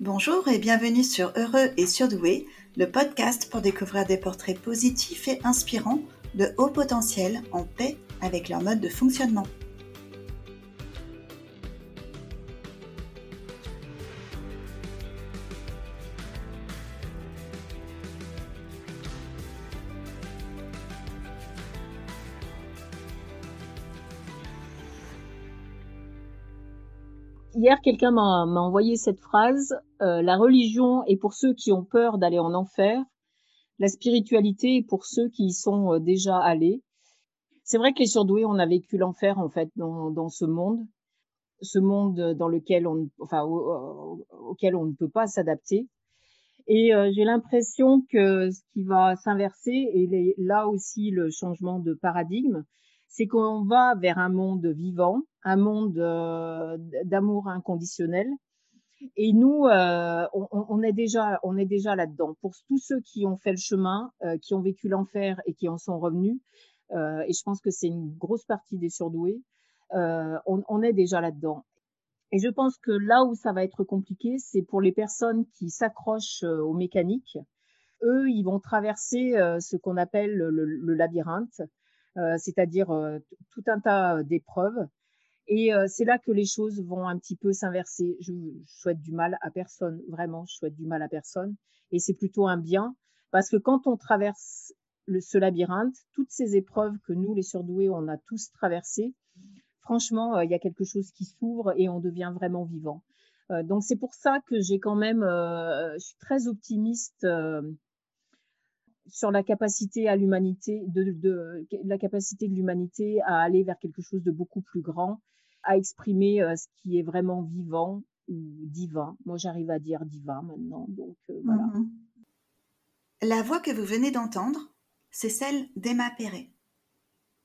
Bonjour et bienvenue sur Heureux et Surdoué, le podcast pour découvrir des portraits positifs et inspirants de haut potentiel en paix avec leur mode de fonctionnement. Hier, quelqu'un m'a envoyé cette phrase euh, La religion est pour ceux qui ont peur d'aller en enfer, la spiritualité est pour ceux qui y sont euh, déjà allés. C'est vrai que les surdoués, on a vécu l'enfer en fait dans, ce monde, ce monde dans lequel on, enfin, auquel on ne peut pas s'adapter. Et euh, j'ai l'impression que ce qui va s'inverser, et là aussi le changement de paradigme, c'est qu'on va vers un monde vivant, un monde euh, d'amour inconditionnel. Et nous, euh, on, est déjà, on est déjà là-dedans. Pour tous ceux qui ont fait le chemin, euh, qui ont vécu l'enfer et qui en sont revenus, et je pense que c'est une grosse partie des surdoués, on, est déjà là-dedans. Et je pense que là où ça va être compliqué, c'est pour les personnes qui s'accrochent aux mécaniques. Eux, ils vont traverser ce qu'on appelle le, le labyrinthe. Euh, c'est-à-dire euh, tout un tas euh, d'épreuves. Et c'est là que les choses vont un petit peu s'inverser. Je, souhaite du mal à personne, vraiment, je souhaite du mal à personne. Et c'est plutôt un bien, parce que quand on traverse ce labyrinthe, toutes ces épreuves que nous, les surdoués, on a tous traversées, franchement, il y a quelque chose qui s'ouvre et on devient vraiment vivant. donc c'est pour ça que j'ai quand même, je suis très optimiste sur la capacité à l'humanité, de, la capacité de l'humanité à aller vers quelque chose de beaucoup plus grand, à exprimer euh, ce qui est vraiment vivant ou divin. Moi, j'arrive à dire divin maintenant, donc euh, voilà. Mm-hmm. La voix que vous venez d'entendre, c'est celle d'Emma Perret.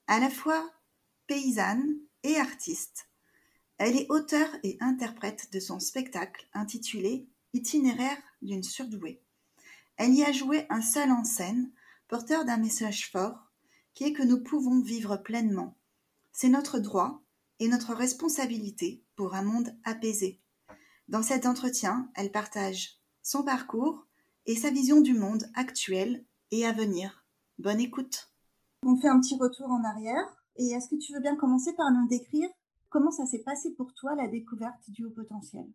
À la fois paysanne et artiste, elle est auteure et interprète de son spectacle intitulé Itinéraire d'une surdouée. Elle y a joué un seul en scène, porteur d'un message fort, qui est que nous pouvons vivre pleinement. C'est notre droit et notre responsabilité pour un monde apaisé. Dans cet entretien, elle partage son parcours et sa vision du monde actuel et à venir. Bonne écoute. On fait un petit retour en arrière. Et est-ce que tu veux bien commencer par nous décrire comment ça s'est passé pour toi la découverte du haut potentiel?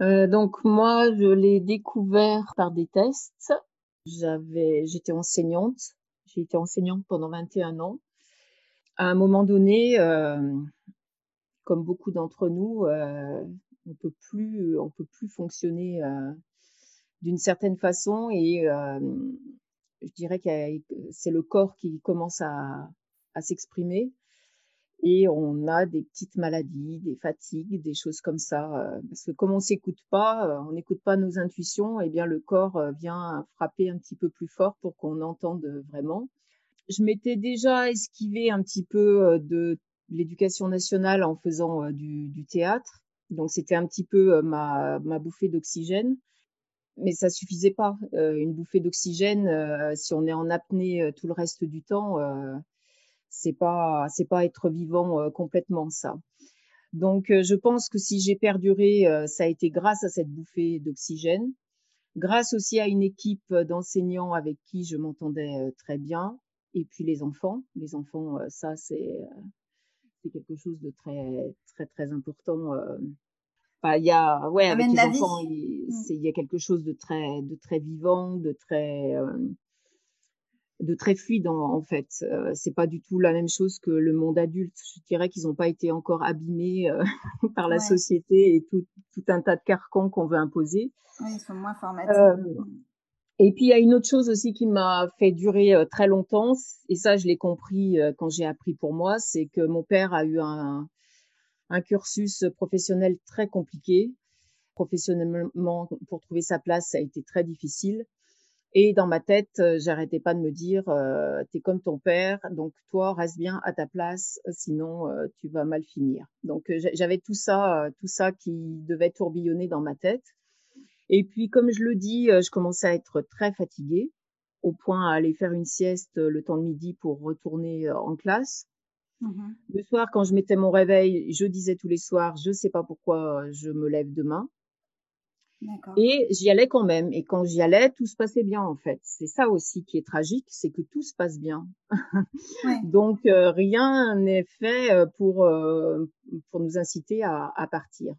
Euh, donc moi, je l'ai découvert par des tests. J'avais, j'étais enseignante. J'ai été enseignante pendant 21 ans. À un moment donné, euh, comme beaucoup d'entre nous, euh, on peut plus, on peut plus fonctionner d'une certaine façon et je dirais que c'est le corps qui commence à s'exprimer et on a des petites maladies, des fatigues, des choses comme ça. Euh, parce que comme on s'écoute pas, euh, on n'écoute pas nos intuitions, et eh bien le corps euh, vient frapper un petit peu plus fort pour qu'on entende vraiment. Je m'étais déjà esquivé un petit peu de l'éducation nationale en faisant du, théâtre, donc c'était un petit peu ma, ma bouffée d'oxygène. Mais ça suffisait pas. une bouffée d'oxygène, si on est en apnée tout le reste du temps, c'est pas c'est pas être vivant euh, complètement ça. Donc euh, je pense que si j'ai perduré, euh, ça a été grâce à cette bouffée d'oxygène, grâce aussi à une équipe d'enseignants avec qui je m'entendais très bien, et puis les enfants. Les enfants, ça c'est c'est quelque chose de très très très important. Enfin, il y a ouais avec les enfants, mmh. il, y a quelque chose de très de très vivant, de très de très fluide en, fait. Euh, c'est pas du tout la même chose que le monde adulte. Je dirais qu'ils n'ont pas été encore abîmés euh, par la société et tout, tout, un tas de carcans qu'on veut imposer. Oui, ils sont moins formatés. Euh, et puis il y a une autre chose aussi qui m'a fait durer euh, très longtemps, et ça je l'ai compris quand j'ai appris pour moi, c'est que mon père a eu un, un cursus professionnel très compliqué. Professionnellement, pour trouver sa place, ça a été très difficile. Et dans ma tête, euh, j'arrêtais pas de me dire, euh, t'es comme ton père, donc toi reste bien à ta place, sinon euh, tu vas mal finir. Donc euh, j'avais tout ça, tout ça qui devait tourbillonner dans ma tête. Et puis comme je le dis, je commençais à être très fatiguée, au point à aller faire une sieste le temps de midi pour retourner en classe. Mmh le soir, quand je mettais mon réveil, je disais tous les soirs, je sais pas pourquoi je me lève demain. Et j'y allais quand même. Et quand j'y allais, tout se passait bien en fait. C'est ça aussi qui est tragique, c'est que tout se passe bien. Donc euh, rien n'est fait euh, pour euh, pour nous inciter à, à partir.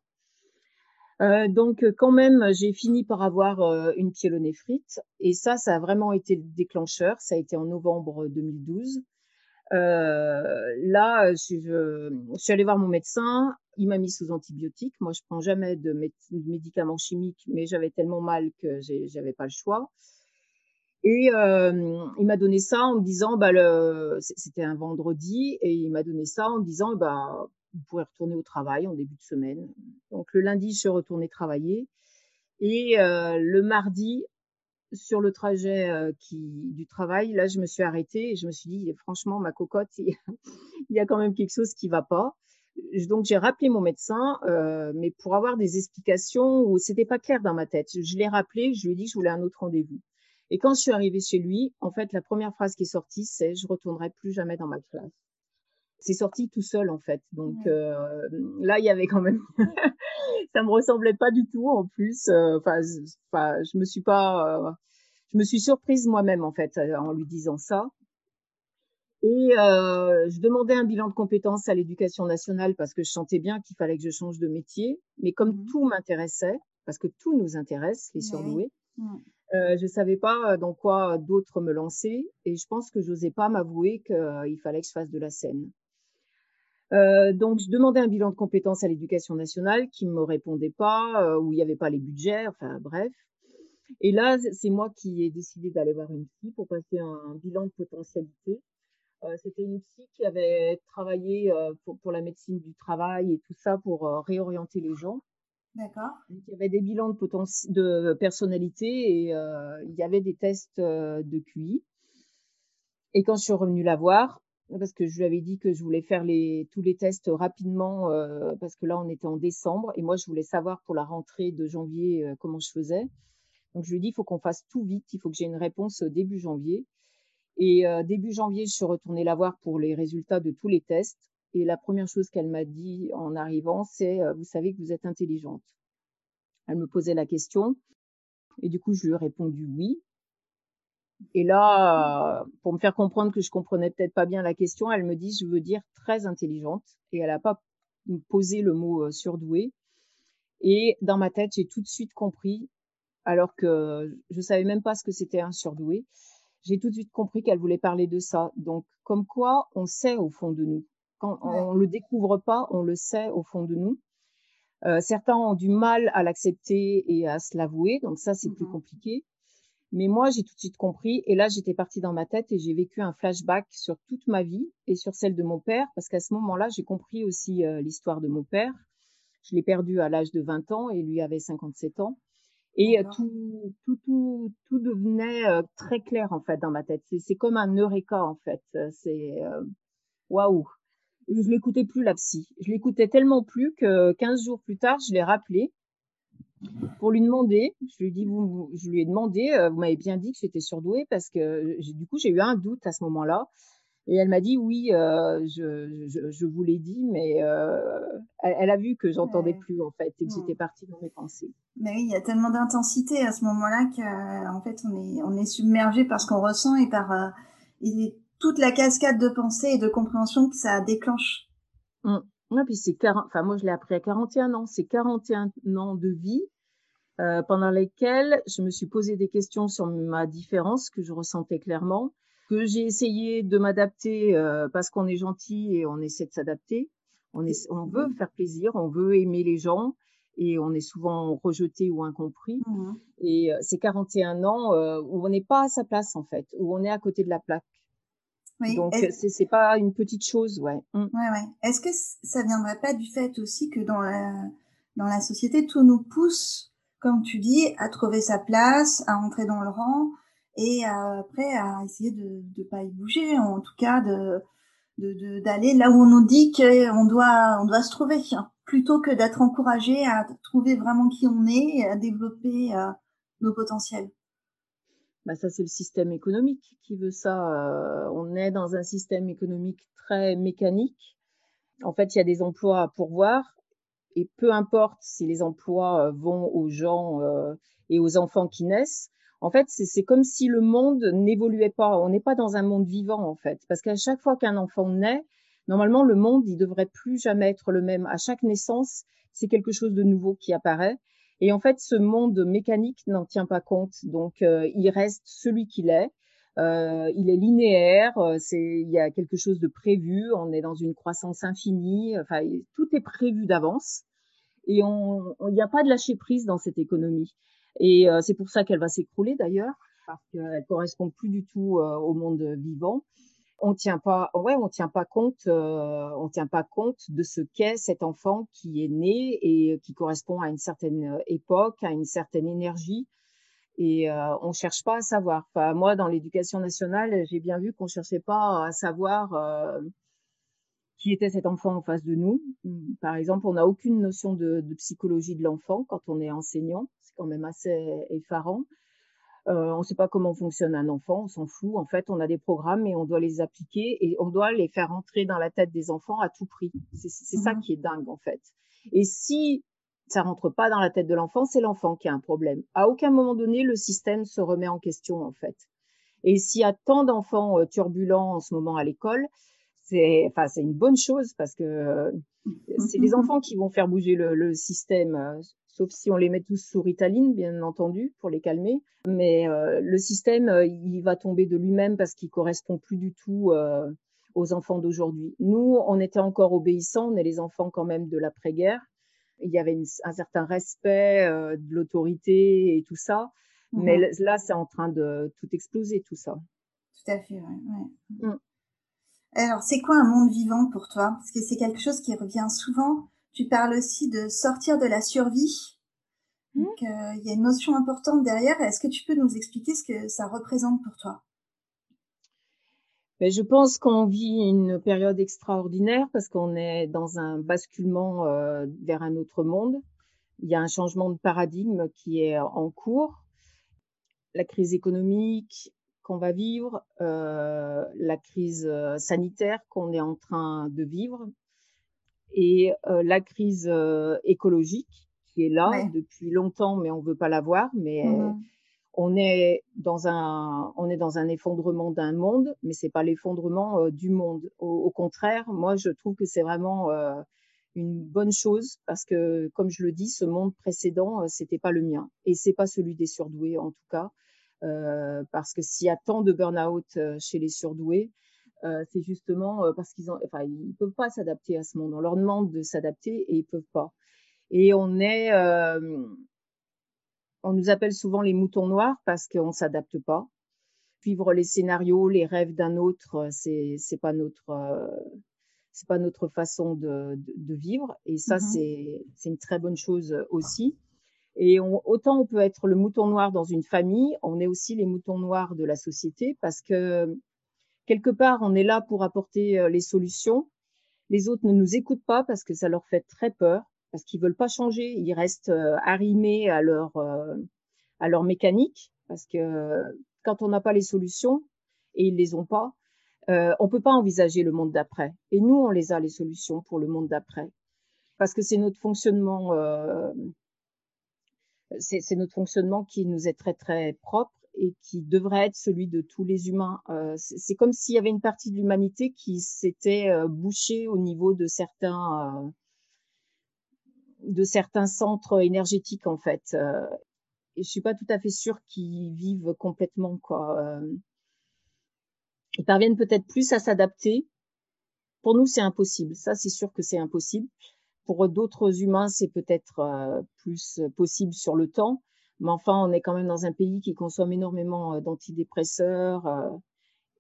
donc quand même, j'ai fini par avoir une pyélonéphrite et ça, ça a vraiment été le déclencheur. Ça a été en novembre 2012. Là, je, je, suis allée voir mon médecin il m'a mis sous antibiotiques. Moi, je prends jamais de, médicaments chimiques, mais j'avais tellement mal que j'avais pas le choix. Et euh, il m'a donné ça en me disant, bah, c'était un vendredi, et il m'a donné ça en me disant, bah, vous pourrez retourner au travail en début de semaine. Donc le lundi, je suis retournée travailler, et euh, le mardi, sur le trajet euh, qui, du travail, là, je me suis arrêtée et je me suis dit, franchement, ma cocotte, il y a quand même quelque chose qui va pas donc j'ai rappelé mon médecin, euh, mais pour avoir des explications où c'était pas clair dans ma tête. Je l'ai rappelé, je lui ai dit que je voulais un autre rendez-vous. Et quand je suis arrivée chez lui, en fait, la première phrase qui est sortie, c'est je retournerai plus jamais dans ma classe. C'est sorti tout seul en fait. Donc euh, là, il y avait quand même, ça me ressemblait pas du tout en plus. Euh, enfin, je me suis pas, je me suis surprise moi-même en fait en lui disant ça. Et euh, je demandais un bilan de compétences à l'éducation nationale parce que je sentais bien qu'il fallait que je change de métier. Mais comme mmh tout m'intéressait, parce que tout nous intéresse, les surdoués, mmh. euh, je savais pas dans quoi d'autres me lancer. Et je pense que j'osais pas m'avouer qu'il fallait que je fasse de la scène. Euh, donc, je demandais un bilan de compétences à l'éducation nationale qui me répondait pas, euh, où il n'y avait pas les budgets, enfin bref. Et là, c'est moi qui ai décidé d'aller voir une psy pour passer un bilan de potentialité. Euh, c'était une psy qui avait travaillé euh, pour, pour, la médecine du travail et tout ça pour réorienter les gens. D'accord. Il y avait des bilans de, de personnalité et il y avait des tests de QI. Et quand je suis revenue la voir, parce que je lui avais dit que je voulais faire les, tous les tests rapidement, parce que là, on était en décembre, et moi, je voulais savoir pour la rentrée de janvier comment je faisais. Donc, je lui ai dit, il faut qu'on fasse tout vite, il faut que j'ai une réponse début janvier. Et euh, début janvier, je suis retournée la voir pour les résultats de tous les tests. Et la première chose qu'elle m'a dit en arrivant, c'est euh, Vous savez que vous êtes intelligente. Elle me posait la question. Et du coup, je lui ai répondu oui. Et là, pour me faire comprendre que je comprenais peut-être pas bien la question, elle me dit Je veux dire très intelligente. Et elle n'a pas posé le mot euh, surdoué. Et dans ma tête, j'ai tout de suite compris, alors que je savais même pas ce que c'était un surdoué j'ai tout de suite compris qu'elle voulait parler de ça. Donc, comme quoi, on sait au fond de nous. Quand on le découvre pas, on le sait au fond de nous. Euh, certains ont du mal à l'accepter et à se l'avouer, donc ça c'est plus mmh compliqué. Mais moi j'ai tout de suite compris et là j'étais partie dans ma tête et j'ai vécu un flashback sur toute ma vie et sur celle de mon père parce qu'à ce moment-là j'ai compris aussi euh, l'histoire de mon père. Je l'ai perdu à l'âge de 20 ans et lui avait 57 ans. Et tout, tout, tout, tout devenait très clair en fait dans ma tête. C'est comme un eureka en fait. C'est waouh. Je l'écoutais plus la psy. Je l'écoutais tellement plus que 15 jours plus tard, je l'ai rappelé pour lui demander. Je lui, dis, vous, je lui ai demandé, vous m'avez bien dit que j'étais surdouée parce que du coup j'ai eu un doute à ce moment-là. Et elle m'a dit oui, euh, je, je, je, vous l'ai dit, mais euh, elle, a vu que j'entendais plus en fait et que j'étais partie dans mes pensées. Mais oui, il y a tellement d'intensité à ce moment-là qu'en fait on est on est submergé par ce qu'on ressent et par euh, et toute la cascade de pensées et de compréhension que ça déclenche. Mmh. puis c'est enfin moi je l'ai appris à 41 ans, c'est 41 ans de vie euh, pendant lesquels je me suis posé des questions sur ma différence que je ressentais clairement que j'ai essayé de m'adapter euh, parce qu'on est gentil et on essaie de s'adapter. On, est, on veut faire plaisir, on veut aimer les gens et on est souvent rejeté ou incompris. Mmh et euh, c'est 41 ans euh, où on n'est pas à sa place en fait, où on est à côté de la plaque. Oui. Donc c'est pas une petite chose, ouais. Mmh. Ouais, ouais. Est-ce que ça viendrait pas du fait aussi que dans la dans la société tout nous pousse, comme tu dis, à trouver sa place, à entrer dans le rang, et après à essayer de ne pas y bouger, en tout cas de d'aller là où on nous dit qu'on doit on doit se trouver, plutôt que d'être encouragé à trouver vraiment qui on est et à développer euh, nos potentiels. Bah ça c'est le système économique qui veut ça. Euh, on est dans un système économique très mécanique. En fait, il y a des emplois à pourvoir et peu importe si les emplois vont aux gens et aux enfants qui naissent, en fait, c'est comme si le monde n'évoluait pas. On n'est pas dans un monde vivant, en fait. Parce qu'à chaque fois qu'un enfant naît, normalement, le monde, il devrait plus jamais être le même. À chaque naissance, c'est quelque chose de nouveau qui apparaît. Et en fait, ce monde mécanique n'en tient pas compte. Donc, euh, il reste celui qu'il est. Euh, il est linéaire. Euh, c'est, il y a quelque chose de prévu. On est dans une croissance infinie. Enfin, tout est prévu d'avance. Et on, il n'y a pas de lâcher prise dans cette économie. Et euh, c'est pour ça qu'elle va s'écrouler d'ailleurs, parce qu'elle correspond plus du tout euh, au monde vivant. On tient pas, ouais, on tient pas compte, euh, on tient pas compte de ce qu'est cet enfant qui est né et qui correspond à une certaine époque, à une certaine énergie. Et euh, on cherche pas à savoir. Enfin, moi, dans l'éducation nationale, j'ai bien vu qu'on cherchait pas à savoir qui était cet enfant en face de nous. Par exemple, on n'a aucune notion de, de psychologie de l'enfant quand on est enseignant quand même assez effarant. Euh, on ne sait pas comment fonctionne un enfant, on s'en fout. En fait, on a des programmes et on doit les appliquer et on doit les faire entrer dans la tête des enfants à tout prix. C'est ça mhm. qui est dingue en fait. Et si ça rentre pas dans la tête de l'enfant, c'est l'enfant qui a un problème. À aucun moment donné, le système se remet en question en fait. Et s'il y a tant d'enfants euh, turbulents en ce moment à l'école, c'est enfin une bonne chose parce que euh, c'est les enfants qui vont faire bouger le, le système sauf si on les met tous sous Ritaline, bien entendu, pour les calmer. Mais euh, le système, euh, il va tomber de lui-même parce qu'il correspond plus du tout euh, aux enfants d'aujourd'hui. Nous, on était encore obéissants, on est les enfants quand même de l'après-guerre. Il y avait un certain respect de l'autorité et tout ça. Mais mhm. là, c'est en train de tout exploser, tout ça. Tout à fait, ouais. Mm. Alors, c'est quoi un monde vivant pour toi? Parce que c'est quelque chose qui revient souvent tu parles aussi de sortir de la survie. Mmh. Donc, euh, il y a une notion importante derrière. Est-ce que tu peux nous expliquer ce que ça représente pour toi? Ben, je pense qu'on vit une période extraordinaire parce qu'on est dans un basculement euh, vers un autre monde. Il y a un changement de paradigme qui est en cours. La crise économique qu'on va vivre, euh, la crise sanitaire qu'on est en train de vivre, et euh, la crise euh, écologique qui est là depuis longtemps, mais on veut pas la voir. Mais mmh on est dans un on est dans un effondrement d'un monde, mais c'est pas l'effondrement euh, du monde. Au, contraire, moi je trouve que c'est vraiment une bonne chose parce que, comme je le dis, ce monde précédent, c'était pas le mien et c'est pas celui des surdoués en tout cas, parce que s'il y a tant de burn-out chez les surdoués, euh, c'est justement euh, parce qu'ils ont, enfin, ils peuvent pas s'adapter à ce monde. On leur demande de s'adapter et ils peuvent pas. Et on est, euh, on nous appelle souvent les moutons noirs parce qu'on s'adapte pas. Suivre les scénarios, les rêves d'un autre, c'est c'est pas notre c'est pas notre façon de, de, vivre. Et ça, mmh c'est c'est une très bonne chose aussi. Et autant on peut être le mouton noir dans une famille, on est aussi les moutons noirs de la société parce que quelque part, on est là pour apporter euh, les solutions. Les autres ne nous écoutent pas parce que ça leur fait très peur, parce qu'ils veulent pas changer. Ils restent euh, arrimés à leur euh, à leur mécanique, parce que quand on n'a pas les solutions et ils les ont pas, on peut pas envisager le monde d'après. Et nous, on les a les solutions pour le monde d'après, parce que c'est notre fonctionnement. C'est notre fonctionnement qui nous est très très propre et qui devrait être celui de tous les humains. Euh, c'est comme s'il y avait une partie de l'humanité qui s'était euh, bouchée au niveau de certains euh, de certains centres énergétiques en fait. Et je suis pas tout à fait sûre qu'ils vivent complètement quoi. Ils parviennent peut-être plus à s'adapter. Pour nous, c'est impossible. Ça, c'est sûr que c'est impossible. Pour d'autres humains, c'est peut-être plus possible sur le temps. Mais enfin, on est quand même dans un pays qui consomme énormément euh, d'antidépresseurs euh,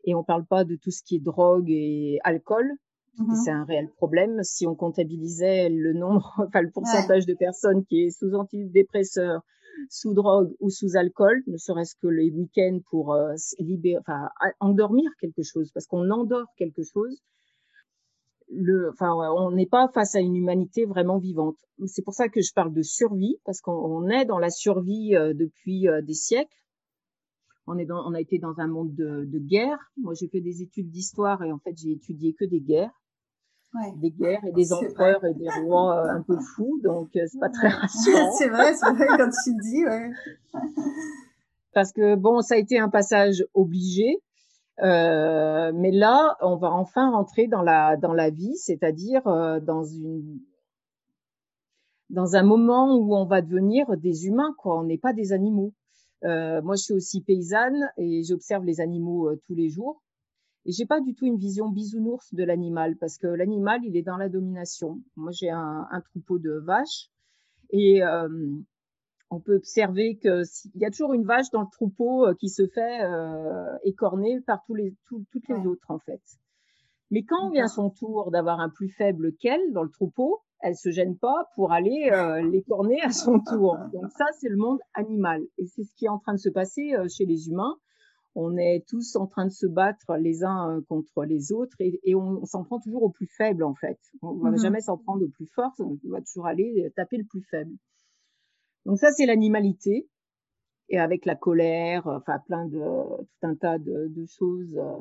et on parle pas de tout ce qui est drogue et alcool. Mmh c'est un réel problème. Si on comptabilisait le nombre, enfin le pourcentage de personnes qui est sous antidépresseurs, sous drogue ou sous alcool, ne serait-ce que les week-ends pour euh, libérer, enfin endormir quelque chose, parce qu'on endort quelque chose, le, enfin, on n'est pas face à une humanité vraiment vivante. C'est pour ça que je parle de survie, parce qu'on est dans la survie euh, depuis euh, des siècles. On, est dans, on a été dans un monde de, de guerre. Moi, j'ai fait des études d'histoire et en fait, j'ai étudié que des guerres. des guerres et des empereurs et des rois un peu fous, donc c'est pas très rassurant. c'est vrai, c'est vrai quand tu le dis, ouais. Parce que bon, ça a été un passage obligé, euh, mais là, on va enfin rentrer dans la dans la vie, c'est-à-dire euh, dans une dans un moment où on va devenir des humains, quoi. On n'est pas des animaux. Euh, moi, je suis aussi paysanne et j'observe les animaux tous les jours. Et j'ai pas du tout une vision bisounours de l'animal parce que l'animal, il est dans la domination. Moi, j'ai un, un, troupeau de vaches et on peut observer qu'il y a toujours une vache dans le troupeau euh, qui se fait euh, écorner par tous les, toutes les autres, en fait. Mais quand vient son tour d'avoir un plus faible qu'elle dans le troupeau, elle se gêne pas pour aller euh, l'écorner à son tour. Donc ça, c'est le monde animal. Et c'est ce qui est en train de se passer euh, chez les humains. On est tous en train de se battre les uns contre les autres et, et on, s'en prend toujours au plus faible, en fait. On ne va mm-hmm. jamais s'en prendre au plus fort, on va toujours aller taper le plus faible. Donc ça, c'est l'animalité. Et avec la colère, enfin plein de tout un tas de, de choses euh,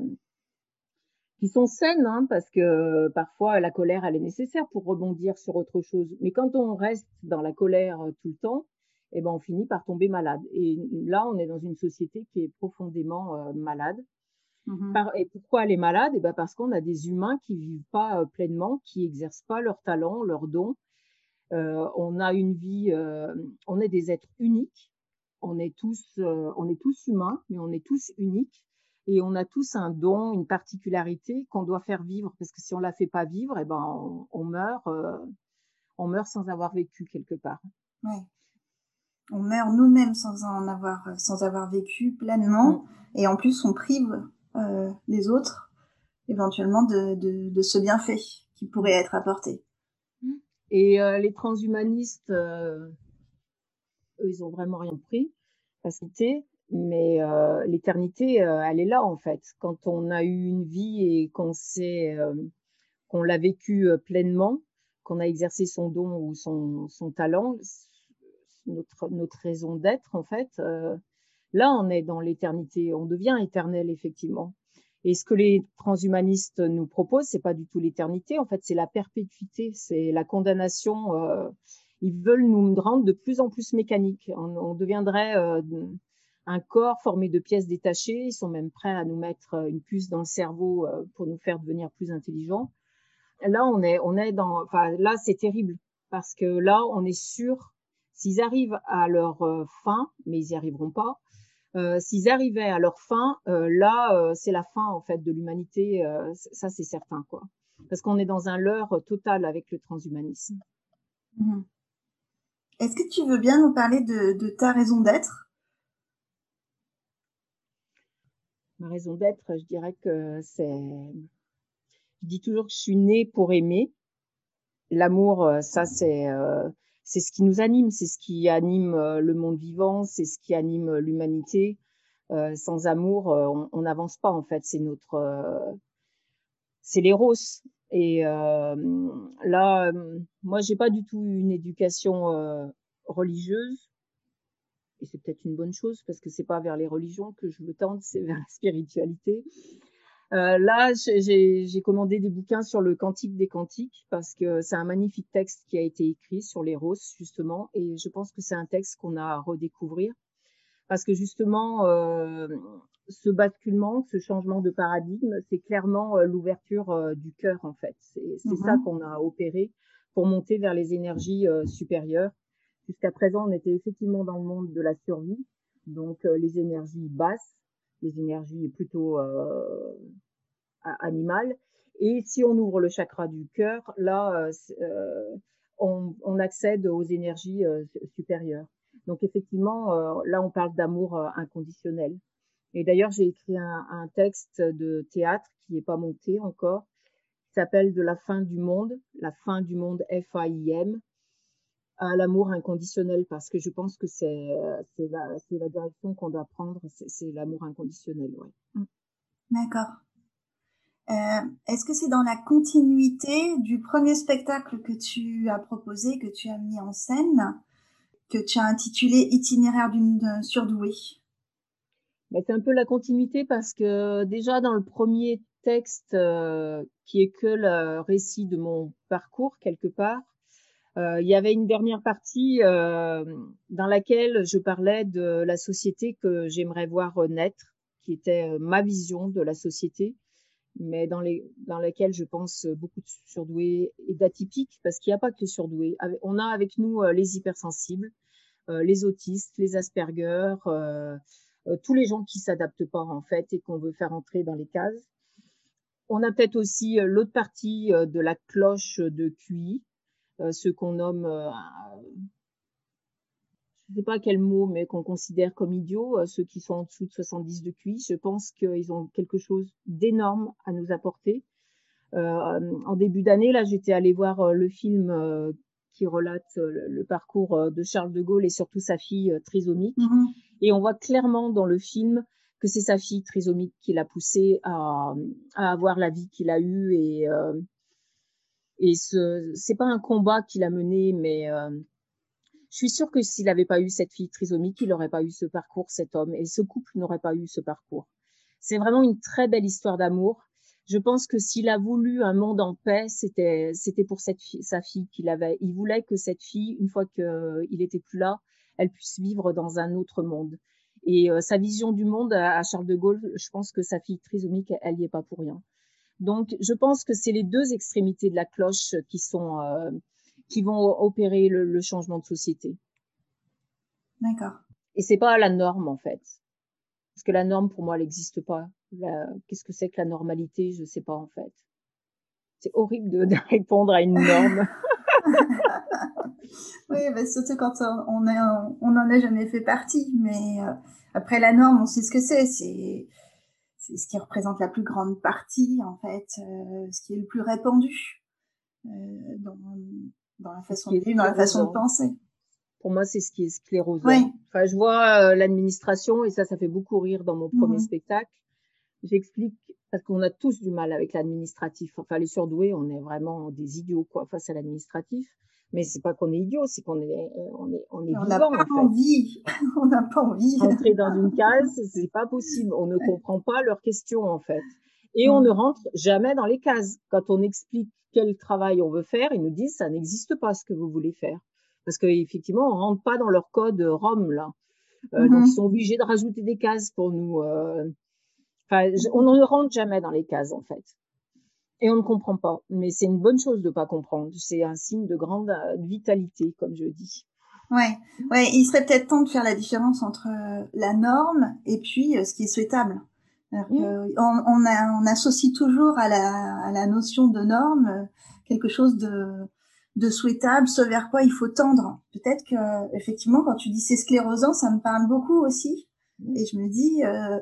qui sont saines, hein, parce que parfois la colère, elle est nécessaire pour rebondir sur autre chose. Mais quand on reste dans la colère euh, tout le temps, eh ben on finit par tomber malade. Et là, on est dans une société qui est profondément euh, malade. Mmh et pourquoi elle est malade? Eh ben parce qu'on a des humains qui vivent pas pleinement, qui exercent pas leurs talents, leurs dons, euh, on a une vie, euh, on est des êtres uniques. On est tous, euh, on est tous humains, mais on est tous uniques et on a tous un don, une particularité qu'on doit faire vivre parce que si on la fait pas vivre, eh ben on, meurt, on meurt sans avoir vécu quelque part. Ouais. On meurt nous-mêmes sans en avoir, sans avoir vécu pleinement, mm. et en plus on prive les autres éventuellement de, de, de ce bienfait qui pourrait être apporté. Et euh, les transhumanistes, euh, eux, ils ont vraiment rien pris, facilité, mais euh, l'éternité, elle est là en fait. Quand on a eu une vie et qu'on sait, qu'on l'a vécu pleinement, qu'on a exercé son don ou son, talent, notre raison d'être en fait, là on est dans l'éternité, on devient éternel effectivement. Et ce que les transhumanistes nous proposent, c'est pas du tout l'éternité. En fait, c'est la perpétuité, c'est la condamnation. Euh, ils veulent nous rendre de plus en plus mécaniques. On, deviendrait euh, un corps formé de pièces détachées. Ils sont même prêts à nous mettre euh, une puce dans le cerveau pour nous faire devenir plus intelligents. Là, on est, on est dans, enfin, là, c'est terrible parce que là, on est sûr, s'ils arrivent à leur fin, mais ils y arriveront pas, euh, s'ils arrivaient à leur fin, euh, là, euh, c'est la fin en fait de l'humanité. ça, c'est certain, quoi. Parce qu'on est dans un leurre total avec le transhumanisme. Mmh. Est-ce que tu veux bien nous parler de, ta raison d'être? Ma raison d'être, je dirais que c'est. Je dis toujours que je suis née pour aimer. L'amour, ça, c'est c'est ce qui nous anime, c'est ce qui anime euh, le monde vivant, c'est ce qui anime euh, l'humanité. Euh, sans amour, on n'avance pas en fait. C'est notre, c'est l'éros. Et là, moi, j'ai pas du tout une éducation religieuse. Et c'est peut-être une bonne chose parce que c'est pas vers les religions que je me tente, c'est vers la spiritualité. Euh, là, j'ai commandé des bouquins sur le Cantique des Cantiques parce que c'est un magnifique texte qui a été écrit sur les roses justement, et je pense que c'est un texte qu'on a à redécouvrir parce que justement, euh, ce basculement, ce changement de paradigme, c'est clairement euh, l'ouverture euh, du cœur en fait. C'est ça mm-hmm. qu'on a opéré pour monter vers les énergies supérieures. Jusqu'à présent, on était effectivement dans le monde de la survie, donc les énergies basses les énergies plutôt euh, animales. Et si on ouvre le chakra du cœur, là, euh, euh, on, accède aux énergies supérieures. Donc effectivement, là, on parle d'amour inconditionnel. Et d'ailleurs, j'ai écrit un, un, texte de théâtre qui n'est pas monté encore, qui s'appelle De la fin du monde, la fin du monde F-A-I-M, à l'amour inconditionnel parce que je pense que c'est la, la direction qu'on doit prendre, c'est l'amour inconditionnel. Ouais. Mm. D'accord. Euh, Est-ce que c'est dans la continuité du premier spectacle que tu as proposé, que tu as mis en scène, que tu as intitulé Itinéraire d'une surdouée ben, C'est un peu la continuité parce que déjà dans le premier texte qui est que le récit de mon parcours quelque part. Il y avait une dernière partie dans laquelle je parlais de la société que j'aimerais voir naître, qui était ma vision de la société mais dans, lesquels je pense beaucoup de surdoués et d'atypiques, parce qu'il n'y a pas que les surdoués. On a avec nous euh, les hypersensibles, euh, les autistes, les Asperger, euh, tous les gens qui s'adaptent pas en fait et qu'on veut faire entrer dans les cases. On a peut-être aussi l'autre partie de la cloche de QI, ce qu'on nomme je ne sais pas quel mot, mais qu'on considère comme idiots, euh, ceux qui sont en dessous de 70 de QI, je pense qu'ils ont quelque chose d'énorme à nous apporter. Euh, en début d'année, là, j'étais allée voir euh, le film qui relate le, parcours de Charles de Gaulle et surtout sa fille trisomique. Mm-hmm. Et on voit clairement dans le film que c'est sa fille trisomique qui l'a poussé à, à, avoir la vie qu'il a eue et et ce c'est pas un combat qu'il a mené, mais je suis sûre que s'il n'avait pas eu cette fille trisomique, il n'aurait pas eu ce parcours, cet homme, et ce couple n'aurait pas eu ce parcours. C'est vraiment une très belle histoire d'amour. Je pense que s'il a voulu un monde en paix, c'était c'était pour cette sa fille qu'il avait. Il voulait que cette fille, une fois qu'il était plus là, elle puisse vivre dans un autre monde. Et euh, sa vision du monde à, Charles de Gaulle, je pense que sa fille trisomique, elle n'y est pas pour rien. Donc, je pense que c'est les deux extrémités de la cloche qui sont euh, qui vont opérer le, changement de société. D'accord. Et c'est pas la norme en fait, parce que la norme pour moi elle n'existe pas. Qu'est-ce que c'est que la normalité? Je sais pas en fait. C'est horrible de, répondre à une norme. oui, bah, surtout quand on est, on n'en a jamais fait partie. Mais euh, après la norme, on sait ce que c'est. C'est c'est ce qui représente la plus grande partie en fait, euh, ce qui est le plus répandu euh, dans, dans la façon de vivre, dans la façon de penser. Pour moi, c'est ce qui est sclérosant. Enfin, je vois euh, l'administration et ça, ça fait beaucoup rire dans mon premier mhm. spectacle. J'explique parce qu'on a tous du mal avec l'administratif. Enfin, les surdoués, on est vraiment des idiots quoi face à l'administratif. Mais c'est pas qu'on est idiot, c'est qu'on est, on est, on est on n'a pas envie. on n'a pas envie. Entrer dans une case, c'est pas possible. On ne comprend pas leurs questions en fait. Et on ne rentre jamais dans les cases. Quand on explique quel travail on veut faire, ils nous disent ça n'existe pas ce que vous voulez faire. Parce qu'effectivement, on rentre pas dans leur code ROM là. Euh, donc, mm-hmm. ils sont obligés de rajouter des cases pour nous. Euh... Enfin, on ne rentre jamais dans les cases en fait. Et on ne comprend pas. Mais c'est une bonne chose de pas comprendre. C'est un signe de grande euh, vitalité, comme je dis. Ouais, ouais. Il serait peut-être temps de faire la différence entre euh, la norme et puis ce qui est souhaitable. Mmh. On, on, associe toujours à la, à la notion de norme euh, quelque chose de, de souhaitable, ce vers quoi il faut tendre. Peut-être que effectivement, quand tu dis c'est sclérosant, ça me parle beaucoup aussi. Mmh. Et je me dis euh,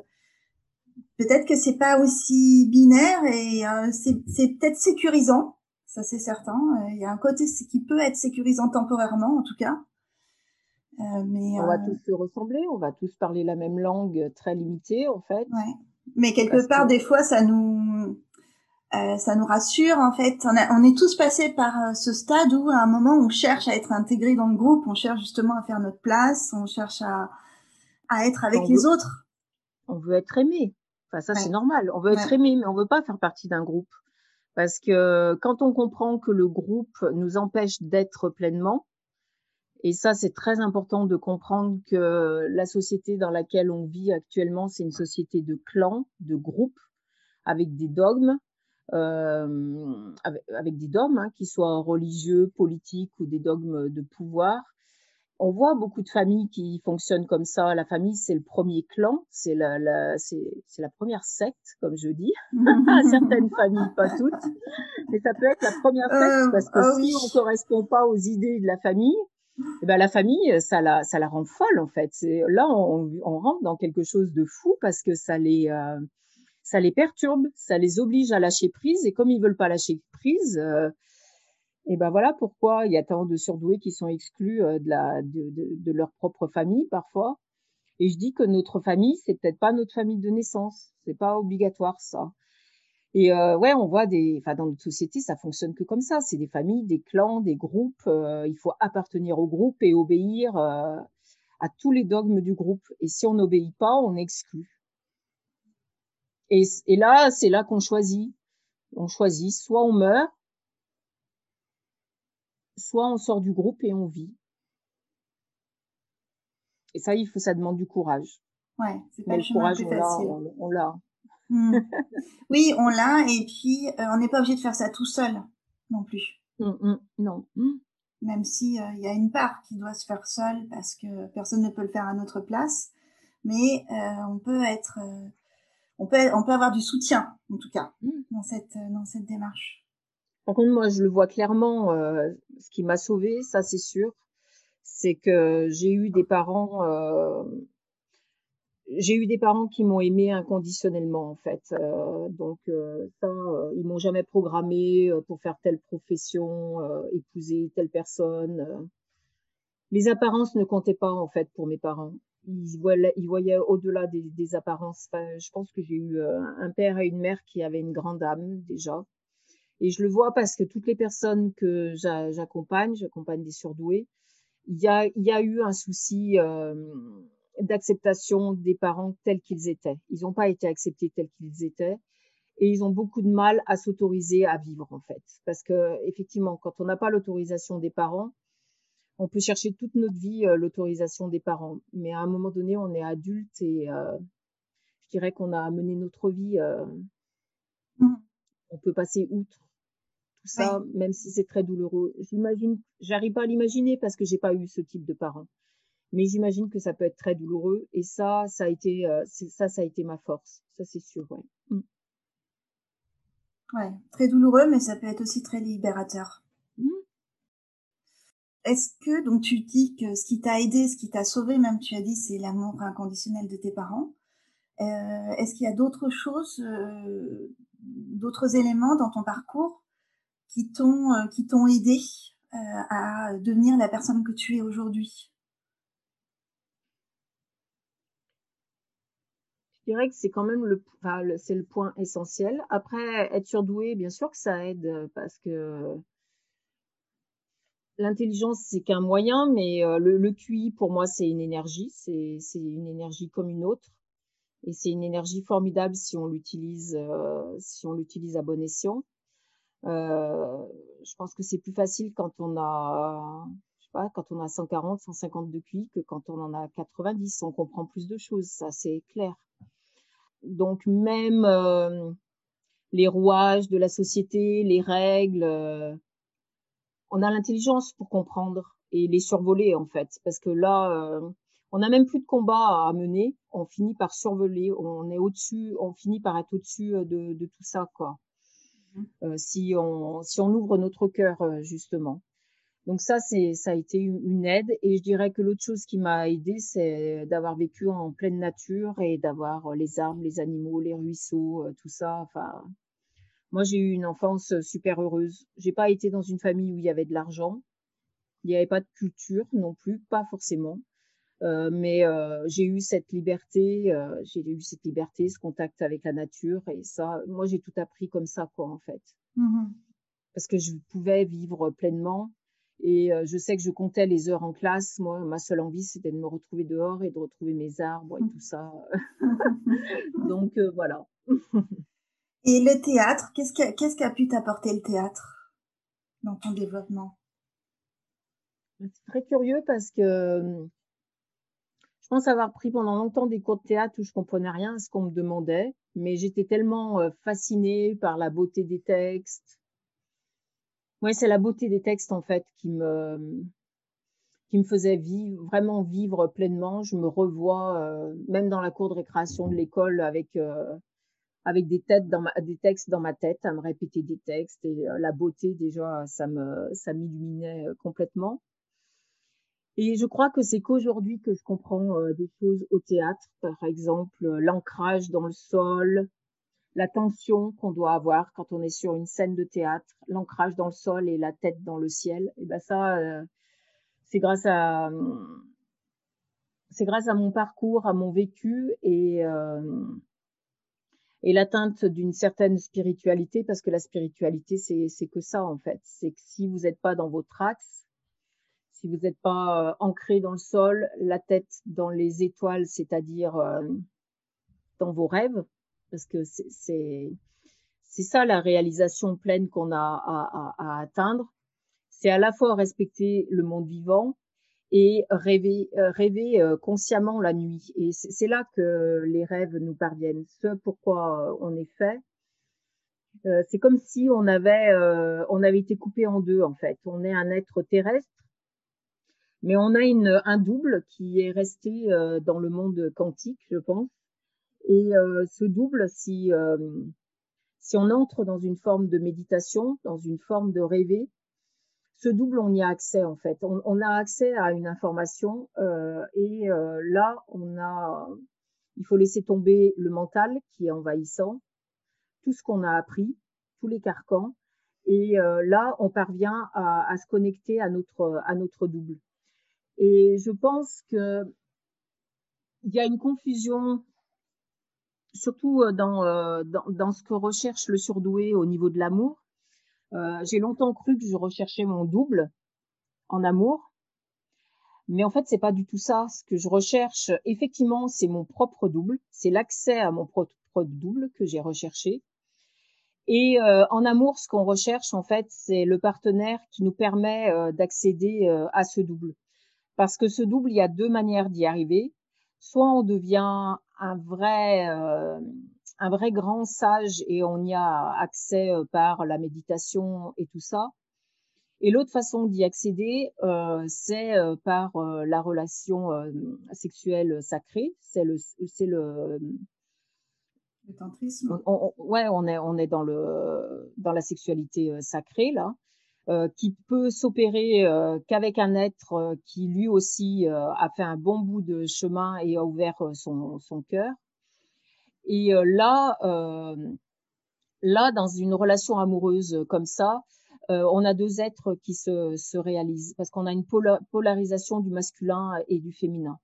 peut-être que c'est pas aussi binaire et euh, c'est peut-être sécurisant. Ça c'est certain. Il y a un côté qui peut être sécurisant temporairement, en tout cas. Euh, mais on va tous se ressembler, on va tous parler la même langue très limitée en fait. Ouais. Mais quelque part, des fois, ça nous, euh, ça nous rassure en fait. On, on est tous passés par euh, ce stade où, à un moment, on cherche à être intégré dans le groupe, on cherche justement à faire notre place, on cherche à, à être avec les autres. On veut être aimé. Enfin, ça, c'est normal. On veut être aimé, mais on veut pas faire partie d'un groupe. Parce que quand on comprend que le groupe nous empêche d'être pleinement, et ça, c'est très important de comprendre que la société dans laquelle on vit actuellement, c'est une société de clans, de groupes, avec des dogmes, euh, avec, des dogmes, hein, qui soient religieux, politiques ou des dogmes de pouvoir. On voit beaucoup de familles qui fonctionnent comme ça. La famille, c'est le premier clan, c'est la, la c'est, la première secte, comme je dis. Certaines familles, pas toutes, mais ça peut être la première secte euh, parce que ah si on ne correspond pas aux idées de la famille, eh ben la famille, ça la, ça la rend folle en fait. Là, on, on, rentre dans quelque chose de fou parce que ça les, euh, ça les perturbe, ça les oblige à lâcher prise. Et comme ils veulent pas lâcher prise, euh, et ben voilà pourquoi il y a tant de surdoués qui sont exclus euh, de, la, de, de, de leur propre famille parfois. Et je dis que notre famille, c'est peut-être pas notre famille de naissance. C'est pas obligatoire ça. Et euh, ouais, on voit des, enfin dans notre société, ça fonctionne que comme ça. C'est des familles, des clans, des groupes. Euh, il faut appartenir au groupe et obéir euh, à tous les dogmes du groupe. Et si on n'obéit pas, on exclut. Et, et là, c'est là qu'on choisit. On choisit, soit on meurt, soit on sort du groupe et on vit. Et ça, il faut, ça demande du courage. Ouais, c'est pas le, courage, plus facile. On l'a. Hmm. oui, on l'a, et puis euh, on n'est pas obligé de faire ça tout seul non plus. Hum, hum, non. Hum. Même si euh, il y a une part qui doit se faire seule parce que personne ne peut le faire à notre place, mais euh, on peut être, on peut, on peut avoir du soutien en tout cas dans cette dans cette démarche. Par contre, moi, je le vois clairement. ce qui m'a sauvé, ça c'est sûr, c'est que j'ai eu des parents j'ai eu des parents qui m'ont aimé inconditionnellement en fait. Euh, donc euh, ça, euh, ils m'ont jamais programmé euh, pour faire telle profession, épouser telle personne. Les apparences ne comptaient pas en fait pour mes parents. Ils voyaient, au-delà des, apparences. Je pense que j'ai eu un père et une mère qui avaient une grande âme déjà. Et je le vois parce que toutes les personnes que j'accompagne, j'accompagne des surdoués, il y a, il y a eu un souci d'acceptation des parents tels qu'ils étaient. Ils n'ont pas été acceptés tels qu'ils étaient et ils ont beaucoup de mal à s'autoriser à vivre en fait. Parce que effectivement, quand on n'a pas l'autorisation des parents, on peut chercher toute notre vie euh, l'autorisation des parents, mais à un moment donné, on est adulte et euh, je dirais qu'on a mené notre vie. Euh, mmh. On peut passer outre tout ça, même si c'est très douloureux. J'imagine, j'arrive pas à l'imaginer parce que j'ai pas eu ce type de parents. Mais j'imagine que ça peut être très douloureux. Et ça ça a été euh, ça ça a été ma force. Ça c'est sûr ouais. Mmh. ouais très douloureux mais ça peut être aussi très libérateur. Mmh. est-ce que donc tu dis que ce qui t'a aidé ce qui t'a sauvé même tu as dit c'est l'amour inconditionnel de tes parents. Euh, est-ce qu'il y a d'autres choses euh, d'autres éléments dans ton parcours qui t'ont euh, qui t'ont aidé euh, à devenir la personne que tu es aujourd'hui? Je dirais que c'est quand même le, c'est le point essentiel. Après, être surdoué, bien sûr que ça aide euh, parce que l'intelligence, c'est qu'un moyen, mais le, QI, pour moi, c'est une énergie. C'est, c'est une énergie comme une autre. Et c'est une énergie formidable si on l'utilise, si on l'utilise à bon escient. Euh, je pense que c'est plus facile quand on a, je sais pas, quand on a 140, 150 de QI que quand on en a 90. On comprend plus de choses, ça c'est clair. Donc même euh, les rouages de la société, les règles, euh, on a l'intelligence pour comprendre et les survoler en fait, parce que là, on n'a même plus de combat à mener, on finit par survoler, on est au-dessus, on finit par être au-dessus de, de, tout ça quoi. Mmh. si on si on ouvre notre cœur justement. Donc ça, c'est ça a été une aide. Et je dirais que l'autre chose qui m'a aidé, c'est d'avoir vécu en pleine nature et d'avoir euh, les arbres, les animaux, les ruisseaux, euh, tout ça. Enfin, moi, j'ai eu une enfance super heureuse. J'ai pas été dans une famille où il y avait de l'argent. Il n'y avait pas de culture non plus, pas forcément. Euh, mais euh, j'ai eu cette liberté, euh, j'ai eu cette liberté, ce contact avec la nature et ça, moi j'ai tout appris comme ça quoi en fait, mmh parce que je pouvais vivre pleinement et je sais que je comptais les heures en classe. Moi, ma seule envie, c'était de me retrouver dehors et de retrouver mes arbres et tout ça. Donc euh, voilà. et le théâtre, qu'est-ce qu'a pu t'apporter le théâtre dans ton développement? C'est très curieux parce que euh, je pense avoir pris pendant longtemps des cours de théâtre où je comprenais rien à ce qu'on me demandait, mais j'étais tellement fascinée par la beauté des textes, oui, c'est la beauté des textes en fait qui me qui me faisait vivre vraiment vivre pleinement. Je me revois euh, même dans la cour de récréation de l'école avec euh, avec des têtes dans des textes dans ma tête, à me répéter des textes et euh, la beauté déjà ça me ça m'illuminait complètement. Et je crois que c'est qu'aujourd'hui que je comprends des choses au théâtre, par exemple l'ancrage dans le sol, la tension qu'on doit avoir quand on est sur une scène de théâtre, l'ancrage dans le sol et la tête dans le ciel, et ben ça, euh, c'est grâce à c'est grâce à mon parcours, à mon vécu et euh, et l'atteinte d'une certaine spiritualité, parce que la spiritualité c'est que ça en fait, c'est que si vous n'êtes pas dans votre axe, vous n'êtes pas euh, ancré dans le sol, la tête dans les étoiles, c'est-à-dire dans vos rêves, parce que c'est ça la réalisation pleine qu'on a à, atteindre. C'est à la fois respecter le monde vivant et rêver, euh, euh, consciemment la nuit. Et c'est là que les rêves nous parviennent. Ce pourquoi euh, on est fait, c'est comme si on avait été coupé en deux en fait. On est un être terrestre, mais on a un double qui est resté dans le monde quantique, je pense. Et ce double, si si on entre dans une forme de méditation, dans une forme de rêver, ce double, on y a accès en fait. On, a accès à une information euh, et euh, là, on a, il faut laisser tomber le mental qui est envahissant, tout ce qu'on a appris, tous les carcans, et euh, là, on parvient à, se connecter à notre double. Et je pense que il y a une confusion, surtout dans, dans, dans ce que recherche le surdoué au niveau de l'amour euh, j'ai longtemps cru que je recherchais mon double en amour, mais en fait c'est pas du tout ça. Ce que je recherche, effectivement, c'est mon propre double, c'est l'accès à mon propre double que j'ai recherché. Et euh, en amour, ce qu'on recherche en fait, c'est le partenaire qui nous permet euh, d'accéder à ce double. Parce que ce double, il y a deux manières d'y arriver. Soit on devient un vrai un vrai grand sage et on y a accès euh, par la méditation et tout ça. Et l'autre façon d'y accéder, euh, c'est euh, par la relation sexuelle sacrée. C'est le, c'est le, le tantrisme. ouais, on est, on est dans le, dans la sexualité sacrée là, qui peut s'opérer qu'avec un être qui lui aussi a fait un bon bout de chemin et a ouvert son, son cœur. Et euh, là, euh, là, dans une relation amoureuse comme ça, euh, on a deux êtres qui se, se réalisent parce qu'on a une polarisation du masculin et du féminin.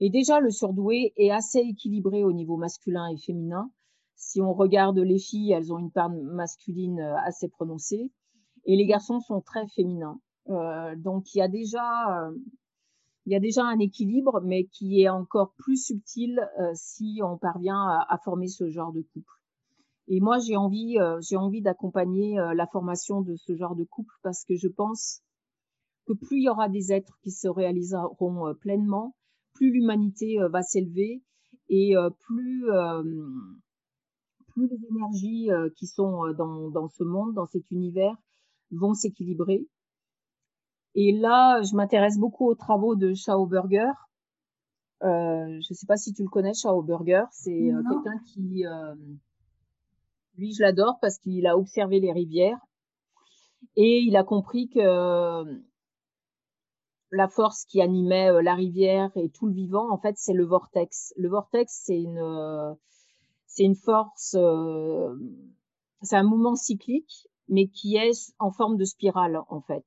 Et déjà, le surdoué est assez équilibré au niveau masculin et féminin. Si on regarde les filles, elles ont une part masculine assez prononcée et les garçons sont très féminins. Euh, donc il y a déjà il y a déjà un équilibre, mais qui est encore plus subtil euh, si on parvient à, former ce genre de couple. Et moi, j'ai envie, euh, j'ai envie d'accompagner euh, la formation de ce genre de couple parce que je pense que plus il y aura des êtres qui se réaliseront pleinement, plus l'humanité va s'élever et plus plus les énergies qui sont dans, dans ce monde, dans cet univers, vont s'équilibrer et là, je m'intéresse beaucoup aux travaux de Shao Burger. Euh, je ne sais pas si tu le connais, Shao Burger. C'est euh, quelqu'un qui, euh, lui, je l'adore parce qu'il a observé les rivières et il a compris que la force qui animait la rivière et tout le vivant, en fait, c'est le vortex. Le vortex, c'est une, c'est une force, c'est un mouvement cyclique, mais qui est en forme de spirale, en fait.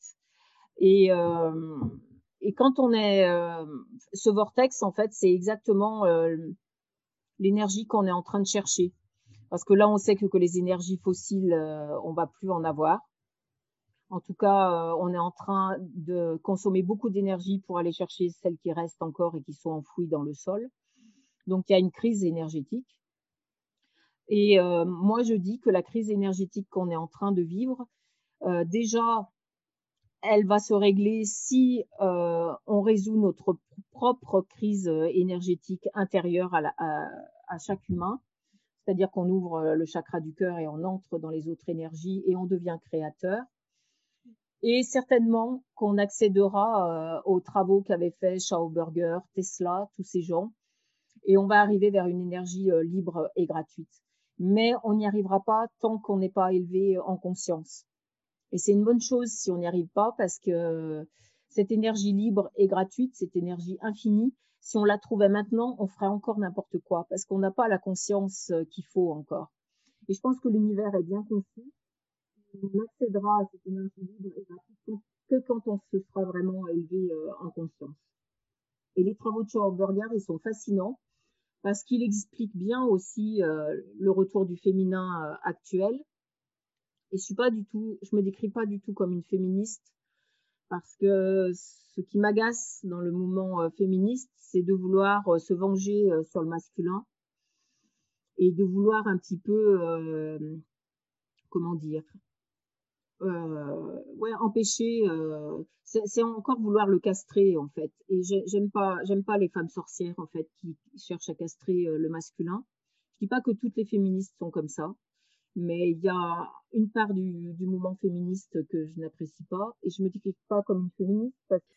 Et, euh, quand on est euh, ce vortex, en fait, c'est exactement euh, l'énergie qu'on est en train de chercher. Parce que là, on sait que, que les énergies fossiles, on va plus en avoir. En tout cas, on est en train de consommer beaucoup d'énergie pour aller chercher celles qui restent encore et qui sont enfouies dans le sol. Donc, il y a une crise énergétique. Et moi, je dis que la crise énergétique qu'on est en train de vivre, déjà, elle va se régler si euh, on résout notre propre crise euh, énergétique intérieure à, chaque humain. C'est-à-dire qu'on ouvre euh, le chakra du cœur et on entre dans les autres énergies et on devient créateur. Et certainement qu'on accédera aux travaux qu'avaient fait Schauberger, Tesla, tous ces gens. Et on va arriver vers une énergie libre et gratuite. Mais on n'y arrivera pas tant qu'on n'est pas élevé en conscience. Et c'est une bonne chose si on n'y arrive pas parce que cette énergie libre et gratuite, cette énergie infinie, si on la trouvait maintenant, on ferait encore n'importe quoi parce qu'on n'a pas la conscience euh, qu'il faut encore. Et je pense que l'univers est bien conçu. On accédera à cette énergie libre et gratuite que quand on se sera vraiment élevé euh, en conscience. Et les travaux de Schauberger, ils sont fascinants parce qu'il explique bien aussi euh, le retour du féminin actuel. Et je suis pas du tout, je me décris pas du tout comme une féministe parce que ce qui m'agace dans le mouvement euh, féministe, c'est de vouloir euh, se venger euh, sur le masculin et de vouloir un petit peu, euh, comment dire, euh, ouais, empêcher. Euh, c'est encore vouloir le castrer en fait. Et j'aime pas, j'aime pas les femmes sorcières en fait qui cherchent à castrer le masculin. Je dis pas que toutes les féministes sont comme ça, mais il y a une part du, du mouvement féministe que je n'apprécie pas et je me dis pas comme une féministe parce que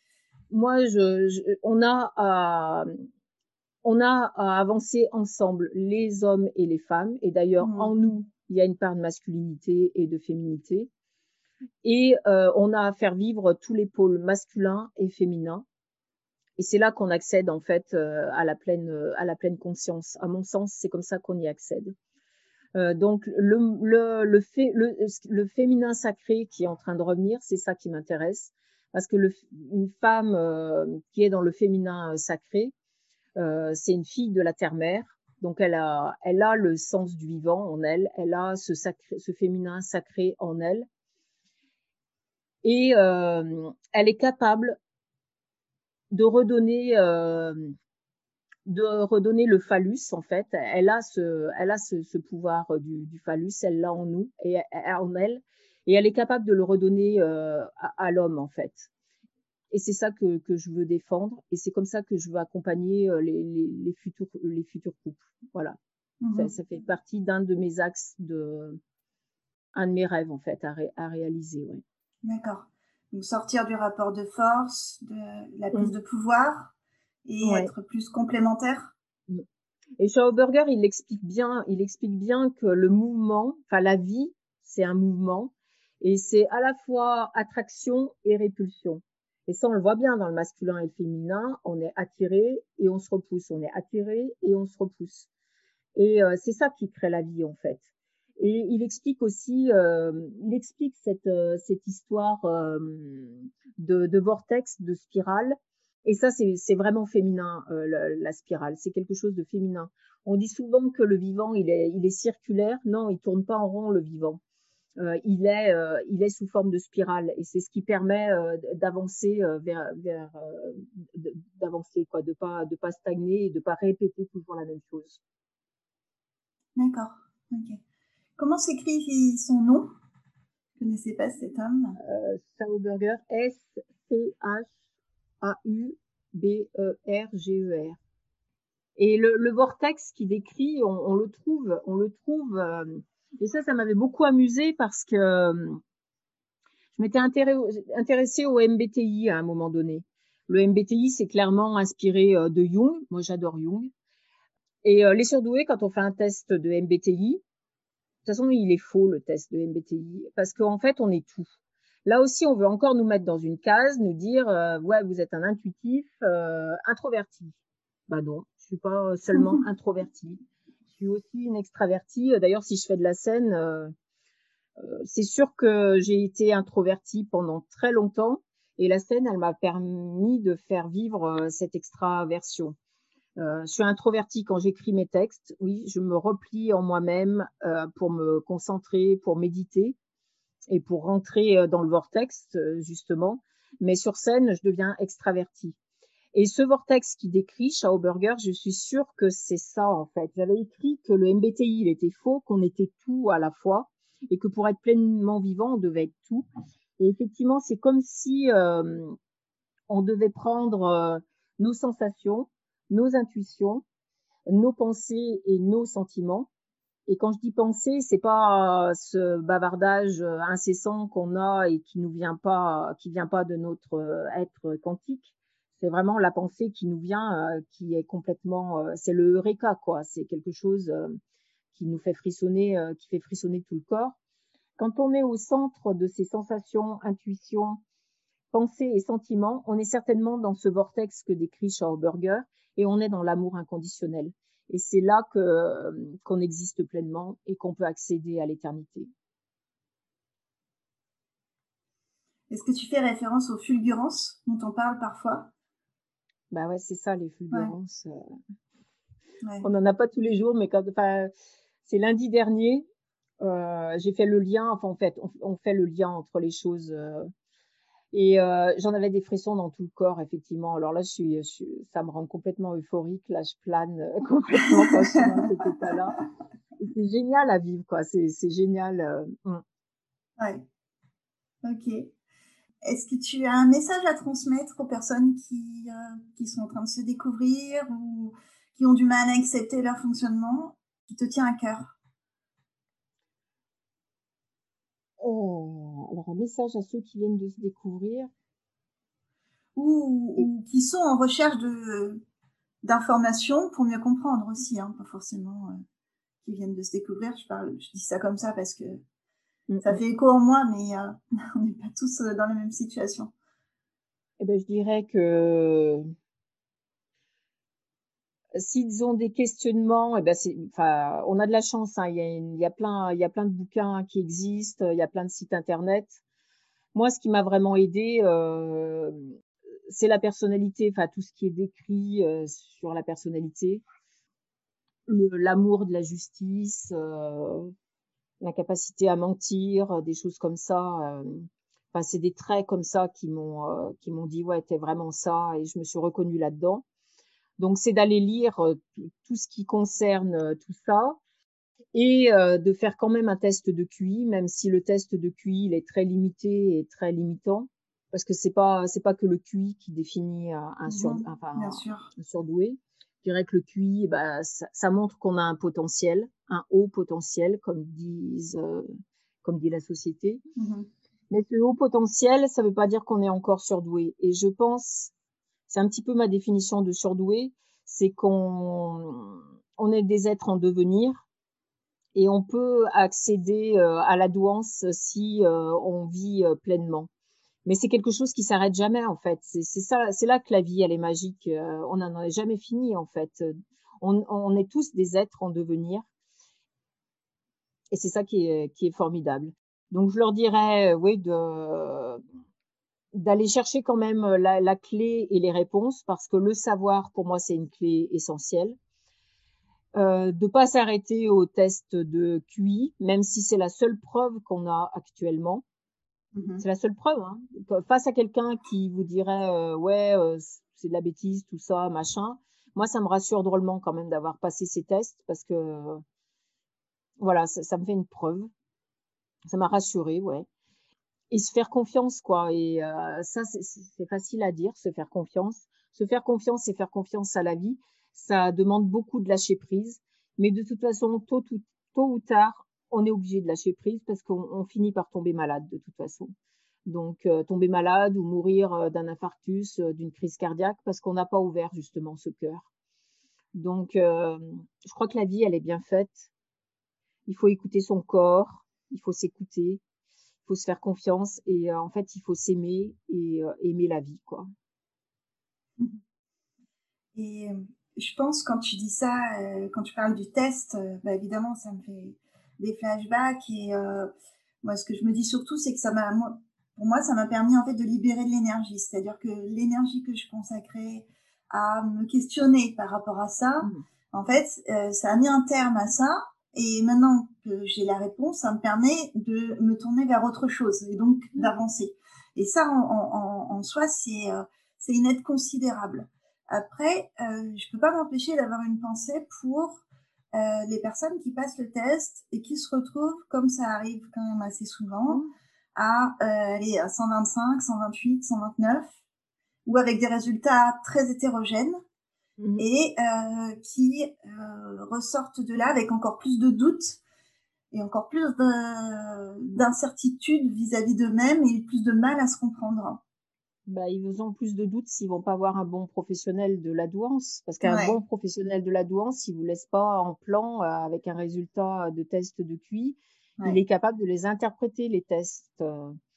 moi, je, on a à, on a à avancer ensemble, les hommes et les femmes. Et d'ailleurs, mmh. en nous, il y a une part de masculinité et de féminité. Et euh, on a à faire vivre tous les pôles masculins et féminins. Et c'est là qu'on accède en fait euh, à la pleine à la pleine conscience. À mon sens, c'est comme ça qu'on y accède. Euh, donc le, le, fait, le, féminin sacré qui est en train de revenir, c'est ça qui m'intéresse parce que une femme qui est dans le féminin sacré, c'est une fille de la terre-mère, donc elle a, elle a le sens du vivant en elle, elle a ce, sacré, ce féminin sacré en elle, et euh, elle est capable de redonner, euh, de redonner le phallus en fait. Elle a ce, elle a ce, ce pouvoir du, du phallus, elle l'a en nous et en elle, et elle est capable de le redonner euh, à, à l'homme en fait. Et c'est ça que, que, je veux défendre et c'est comme ça que je veux accompagner euh, les, les, les futurs, les futurs couples. Voilà. Mmh ça, ça, fait partie d'un de mes axes de, un de mes rêves en fait à, ré, à réaliser. Ouais. D'accord. Donc sortir du rapport de force, de la prise mmh. de pouvoir et ouais. être plus complémentaire. Mmh. Et Schauberger, il explique bien, il explique bien que le mouvement, enfin la vie, c'est un mouvement et c'est à la fois attraction et répulsion. Et ça, on le voit bien dans le masculin et le féminin. On est attiré et on se repousse. On est attiré et on se repousse. Et euh, c'est ça qui crée la vie, en fait. Et il explique aussi, euh, il explique cette, euh, cette histoire euh, de, vortex, de spirale. Et ça, c'est vraiment féminin, la, spirale. C'est quelque chose de féminin. On dit souvent que le vivant, il est, il est circulaire. Non, il tourne pas en rond, le vivant il est il est sous forme de spirale et c'est ce qui permet d'avancer vers vers d'avancer de pas de pas stagner et de pas répéter toujours la même chose d'accord ok comment s'écrit son nom? Je ne connaissais pas cet homme euh, Sauberger S C H A U B E et le, le vortex qui décrit on, on, le trouve on le trouve euh, et ça, ça m'avait beaucoup amusé parce que euh, je m'étais intéressée au MBTI à un moment donné. Le MBTI, c'est clairement inspiré euh, de Jung. Moi, j'adore Jung. Et euh, les surdoués, quand on fait un test de MBTI, toute façon, il est faux le test de MBTI parce qu'en fait, on est tout. Là aussi, on veut encore nous mettre dans une case, nous dire euh, ouais, vous êtes un intuitif, euh, introverti. Bah non, je suis pas seulement introverti suis aussi une extravertie. D'ailleurs, si je fais de la scène, euh, euh, c'est sûr que j'ai été introvertie pendant très longtemps et la scène, elle m'a permis de faire vivre euh, cette extraversion. Euh, je suis introvertie quand j'écris mes textes. Oui, je me replie en moi-même euh, pour me concentrer, pour méditer et pour rentrer dans le vortex, justement. Mais sur scène, je deviens extravertie. Et ce vortex qui décrit Schauberger, je suis sûre que c'est ça en fait. J'avais écrit que le MBTI il était faux, qu'on était tout à la fois et que pour être pleinement vivant, on devait être tout. Et effectivement, c'est comme si euh, on devait prendre euh, nos sensations, nos intuitions, nos pensées et nos sentiments. Et quand je dis penser, c'est pas ce bavardage incessant qu'on a et qui nous vient pas, qui vient pas de notre euh, être quantique, c'est vraiment la pensée qui nous vient, euh, qui est complètement, euh, c'est le eureka quoi. C'est quelque chose euh, qui nous fait frissonner, euh, qui fait frissonner tout le corps. Quand on est au centre de ces sensations, intuitions, pensées et sentiments, on est certainement dans ce vortex que décrit Schauberger et on est dans l'amour inconditionnel. Et c'est là que euh, qu'on existe pleinement et qu'on peut accéder à l'éternité. Est-ce que tu fais référence aux fulgurances dont on parle parfois? Bah ouais, c'est ça, les fulgurances. Ouais. Euh... Ouais. On n'en a pas tous les jours, mais quand, c'est lundi dernier, euh, j'ai fait le lien, enfin, en fait, on, on, fait le lien entre les choses. Euh, Et euh, j'en avais des frissons dans tout le corps, effectivement. Alors là, je suis, ça me rend complètement euphorique. Là, je plane euh, complètement quand je suis dans cet état-là. C'est génial à vivre, quoi. C'est, c'est génial. Euh, mm. Ouais. Ok. Est-ce que tu as un message à transmettre aux personnes qui, qui sont en train de se découvrir ou qui ont du mal à accepter leur fonctionnement, qui te tient à cœur? Oh, alors un message à ceux qui viennent de se découvrir. Ou, qui sont en recherche de d'informations pour mieux comprendre aussi, hein, pas forcément euh, qui viennent de se découvrir. Je parle, je dis ça comme ça parce que mm, ça fait écho en moi, mais euh, on n'est pas tous euh, dans la même situation. Eh ben, je dirais que s'ils ont des questionnements, eh ben enfin, on a de la chance. Hein. Il, y a il, y a plein, il y a plein de bouquins qui existent, il y a plein de sites internet. Moi, ce qui m'a vraiment aidé, euh, c'est la personnalité, enfin tout ce qui est décrit euh, sur la personnalité, l'amour de la justice, euh, la capacité à mentir, des choses comme ça. Euh, enfin, c'est des traits comme ça qui m'ont, euh, qui m'ont dit ouais, t'es vraiment ça, et je me suis reconnue là-dedans. Donc, c'est d'aller lire euh, tout ce qui concerne euh, tout ça et euh, de faire quand même un test de QI, même si le test de QI il est très limité et très limitant, parce que c'est pas c'est pas que le QI qui définit un, mmh un, surdoué. Je dirais que le QI, bah, ça, montre qu'on a un potentiel, un haut potentiel, comme disent, comme dit la société. Mmh Mais ce haut potentiel, ça veut pas dire qu'on est encore surdoué. Et je pense c'est un petit peu ma définition de surdoué, c'est qu'on on est des êtres en devenir et on peut accéder euh, à la douance si euh, on vit euh, pleinement. Mais c'est quelque chose qui s'arrête jamais en fait. C'est ça, c'est là que la vie elle est magique. on n'en est jamais fini en fait. On, est tous des êtres en devenir et c'est ça qui est formidable. Donc je leur dirais, oui, de d'aller chercher quand même euh, la, la, clé et les réponses parce que le savoir pour moi c'est une clé essentielle. Euh, de pas s'arrêter au test de QI, même si c'est la seule preuve qu'on a actuellement. Mm-hmm. C'est la seule preuve. Hein. Face à quelqu'un qui vous dirait euh, ouais euh, c'est de la bêtise tout ça machin, moi ça me rassure drôlement quand même d'avoir passé ces tests parce que voilà ça, ça me fait une preuve. Ça m'a rassuré ouais et se faire confiance quoi. Et euh, ça c'est facile à dire se faire confiance. Se faire confiance et faire confiance à la vie. Ça demande beaucoup de lâcher prise. Mais de toute façon tôt ou, tôt ou tard on est obligé de lâcher prise parce qu'on finit par tomber malade de toute façon. Donc euh, tomber malade ou mourir euh, d'un infarctus d'une crise cardiaque parce qu'on n'a pas ouvert justement ce cœur. Donc je crois que la vie elle est bien faite. Il faut écouter son corps. Il faut s'écouter faut se faire confiance et euh, en fait, il faut s'aimer et euh, aimer la vie, quoi. Et euh, je pense quand tu dis ça, quand tu parles du test, bah, évidemment, ça me fait des flashbacks et moi, ce que je me dis surtout, c'est que ça m'a, pour moi, ça m'a permis en fait de libérer de l'énergie, c'est-à-dire que l'énergie que je consacrais à me questionner par rapport à ça, mmh. en fait, ça a mis un terme à ça et maintenant que j'ai la réponse, ça me permet de me tourner vers autre chose et donc mmh. d'avancer. Et ça, en, en, en soi, c'est euh, c'est une aide considérable. Après, euh, je peux pas m'empêcher d'avoir une pensée pour euh, les personnes qui passent le test et qui se retrouvent, comme ça arrive quand même assez souvent, mmh. à euh, aller à 125, 128, 129, ou avec des résultats très hétérogènes. Mmh. et euh, qui euh, ressortent de là avec encore plus de doutes et encore plus d'incertitude vis-à-vis d'eux-mêmes et plus de mal à se comprendre. Bah, ils ont plus de doutes s'ils vont pas avoir un bon professionnel de la douance. Parce qu'un bon professionnel de la douance, il vous laisse pas en plan euh, avec un résultat de test de QI. Il est capable de les interpréter, les tests.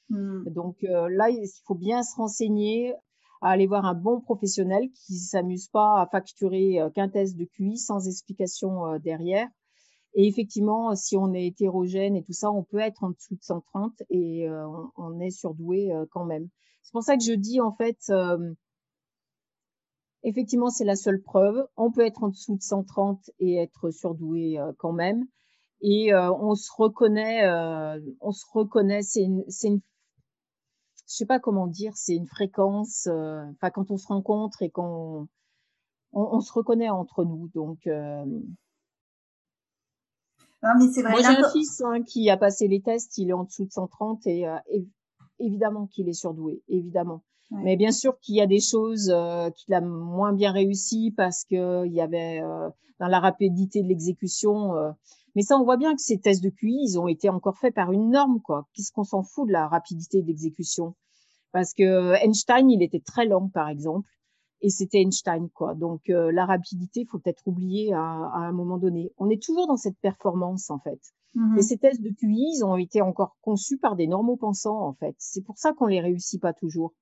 Mmh. Donc là, il faut bien se renseigner à aller voir un bon professionnel qui s'amuse pas à facturer euh, qu'un test de QI sans explication euh, derrière. Et effectivement, si on est hétérogène et tout ça, on peut être en dessous de 130 et euh, on, est surdoué quand même. C'est pour ça que je dis en fait, effectivement, c'est la seule preuve. On peut être en dessous de 130 et être surdoué quand même. Et on se reconnaît, on se reconnaît. C'est une, une je sais pas comment dire, c'est une fréquence. Enfin, quand on se rencontre et qu'on on, se reconnaît entre nous, donc. mais c'est vrai. Moi, j'ai un fils hein, qui a passé les tests, il est en dessous de 130 et, évidemment qu'il est surdoué, évidemment. Mais bien sûr qu'il y a des choses euh, qu'il a moins bien réussi parce que il y avait euh, dans la rapidité de l'exécution. Euh, mais ça, on voit bien que ces tests de QI, ils ont été encore faits par une norme, quoi. Qu'est-ce qu'on s'en fout de la rapidité d'exécution Parce que Einstein, il était très lent, par exemple, et c'était Einstein, quoi. Donc la rapidité, il faut peut-être oublier à, à, un moment donné. On est toujours dans cette performance, en fait. Mmh Mais ces tests de QI, ils ont été encore conçus par des normaux pensants, en fait. C'est pour ça qu'on les réussit pas toujours.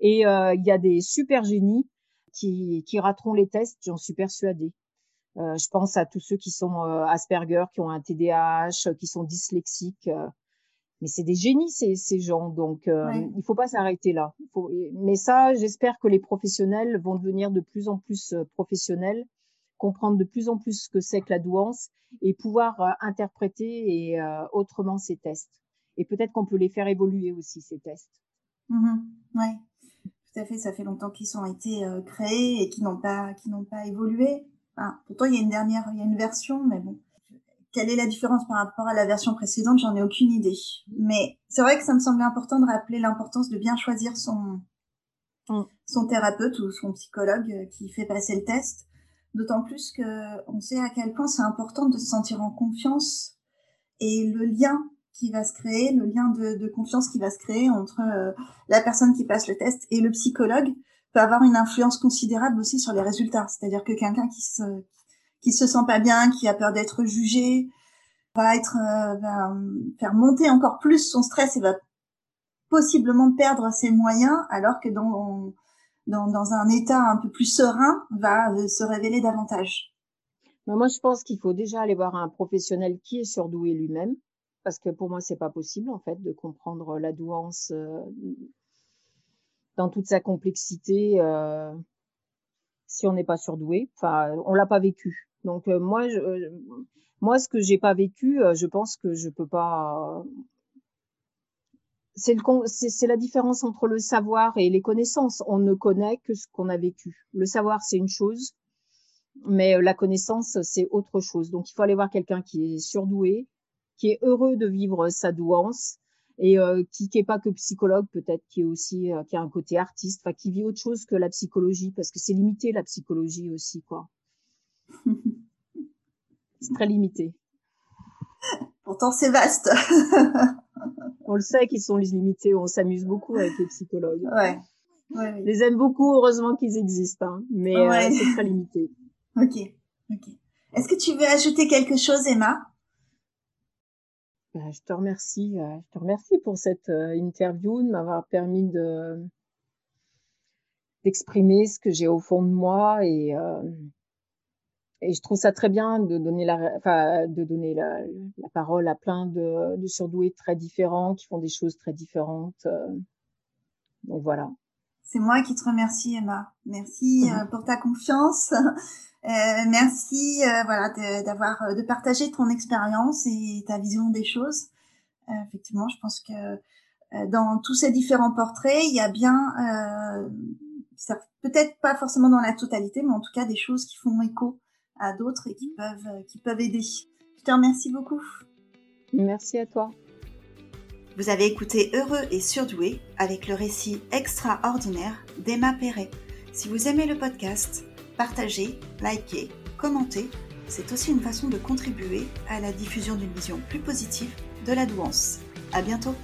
Et euh, il y a des super génies qui, qui rateront les tests, j'en suis persuadée. Euh, je pense à tous ceux qui sont euh, Asperger, qui ont un TDAH, qui sont dyslexiques. mais c'est des génies ces, ces gens, donc ouais. il faut pas s'arrêter là. Faut... Mais ça, j'espère que les professionnels vont devenir de plus en plus professionnels, comprendre de plus en plus ce que c'est que la douance et pouvoir interpréter et autrement ces tests. Et peut-être qu'on peut les faire évoluer aussi ces tests. Mmh ouais tout à fait. Ça fait longtemps qu'ils ont été euh, créés et qui n'ont pas, qui n'ont pas évolué. Enfin, pourtant, il y a une dernière, il y a une version, mais bon. Quelle est la différence par rapport à la version précédente? J'en ai aucune idée. Mais c'est vrai que ça me semblait important de rappeler l'importance de bien choisir son, mm. son thérapeute ou son psychologue euh, qui fait passer le test. D'autant plus que on sait à quel point c'est important de se sentir en confiance et le lien qui va se créer, le lien de, de confiance qui va se créer entre euh, la personne qui passe le test et le psychologue peut avoir une influence considérable aussi sur les résultats. C'est-à-dire que quelqu'un qui se qui se sent pas bien, qui a peur d'être jugé, va être euh, va faire monter encore plus son stress et va possiblement perdre ses moyens, alors que dans dans, un état un peu plus serein, va euh, se révéler davantage. moi, je pense qu'il faut déjà aller voir un professionnel qui est surdoué lui-même, parce que pour moi, c'est pas possible en fait de comprendre la douance euh, dans toute sa complexité euh, si on n'est pas surdoué. Enfin, on l'a pas vécu. Donc euh, moi, je, moi, ce que j'ai pas vécu, je pense que je peux pas. C'est c'est la différence entre le savoir et les connaissances. On ne connaît que ce qu'on a vécu. Le savoir, c'est une chose, mais la connaissance, c'est autre chose. Donc, il faut aller voir quelqu'un qui est surdoué, qui est heureux de vivre sa douance et euh, qui n'est pas que psychologue peut-être qui est aussi euh, qui a un côté artiste. Enfin qui vit autre chose que la psychologie parce que c'est limité la psychologie aussi quoi. C'est très limité. Pourtant c'est vaste. On le sait qu'ils sont limités on s'amuse beaucoup avec les psychologues. Ouais, ouais, les aime beaucoup heureusement qu'ils existent hein, mais euh, c'est très limité. Ok ok. Est-ce que tu veux ajouter quelque chose Emma? Je te remercie, euh, je te remercie pour cette euh, interview, de m'avoir permis de d'exprimer ce que j'ai au fond de moi et euh, je trouve ça très bien de donner la, de donner la, parole à plein de, surdoués très différents qui font des choses très différentes. donc voilà. C'est moi qui te remercie, Emma. Merci mmh pour ta confiance. Euh, merci euh, voilà d'avoir euh, de, partager ton expérience et ta vision des choses. effectivement, je pense que dans tous ces différents portraits, il y a bien peut-être pas forcément dans la totalité, mais en tout cas des choses qui font écho à d'autres et qui peuvent qui peuvent aider. Je te remercie beaucoup. Merci à toi. Vous avez écouté Heureux et surdoué avec le récit extraordinaire d'Emma Perret. Si vous aimez le podcast, Partagez, likez, commentez, c'est aussi une façon de contribuer à la diffusion d'une vision plus positive de la douance. À bientôt!